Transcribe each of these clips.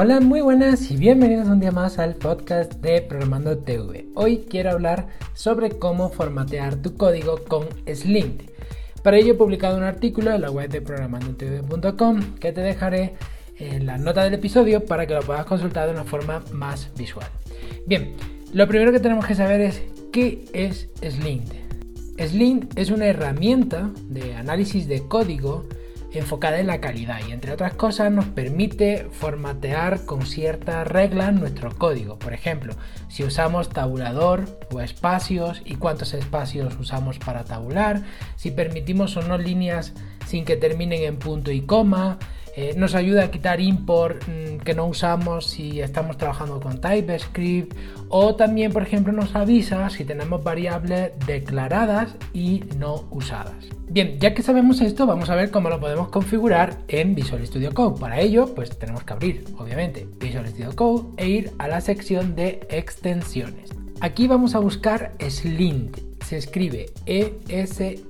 Hola, muy buenas y bienvenidos un día más al podcast de Programando TV. Hoy quiero hablar sobre cómo formatear tu código con Slind. Para ello he publicado un artículo en la web de programandotv.com que te dejaré en la nota del episodio para que lo puedas consultar de una forma más visual. Bien, lo primero que tenemos que saber es qué es Slind. Slind es una herramienta de análisis de código enfocada en la calidad y entre otras cosas nos permite formatear con ciertas reglas nuestro código. Por ejemplo, si usamos tabulador o espacios y cuántos espacios usamos para tabular, si permitimos o no líneas sin que terminen en punto y coma, eh, nos ayuda a quitar import mm, que no usamos si estamos trabajando con TypeScript o también por ejemplo nos avisa si tenemos variables declaradas y no usadas. Bien, ya que sabemos esto, vamos a ver cómo lo podemos configurar en Visual Studio Code. Para ello, pues tenemos que abrir, obviamente, Visual Studio Code e ir a la sección de extensiones. Aquí vamos a buscar Slint se escribe E-S-L-I-N-T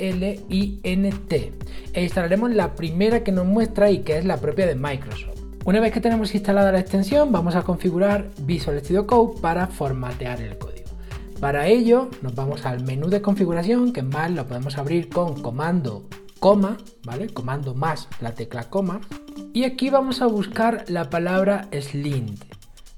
e instalaremos la primera que nos muestra y que es la propia de Microsoft. Una vez que tenemos instalada la extensión, vamos a configurar Visual Studio Code para formatear el código. Para ello, nos vamos al menú de configuración, que más lo podemos abrir con comando coma, ¿vale? Comando más la tecla coma. Y aquí vamos a buscar la palabra slint.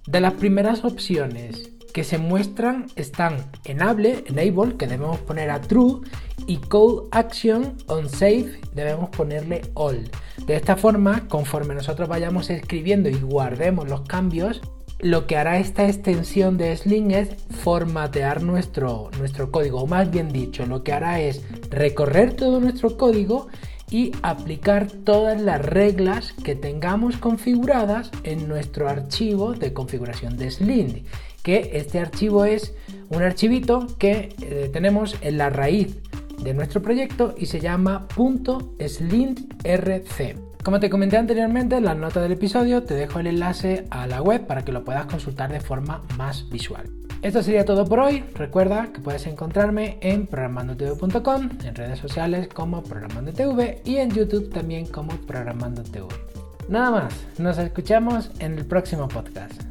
De las primeras opciones que se muestran están enable, enable, que debemos poner a true, y code action on save debemos ponerle all. De esta forma, conforme nosotros vayamos escribiendo y guardemos los cambios, lo que hará esta extensión de Sling es formatear nuestro, nuestro código, o más bien dicho, lo que hará es recorrer todo nuestro código y aplicar todas las reglas que tengamos configuradas en nuestro archivo de configuración de Sling que este archivo es un archivito que eh, tenemos en la raíz de nuestro proyecto y se llama .slintrc. Como te comenté anteriormente en la nota del episodio, te dejo el enlace a la web para que lo puedas consultar de forma más visual. Esto sería todo por hoy. Recuerda que puedes encontrarme en programandotv.com, en redes sociales como programandotv y en YouTube también como programandotv. Nada más, nos escuchamos en el próximo podcast.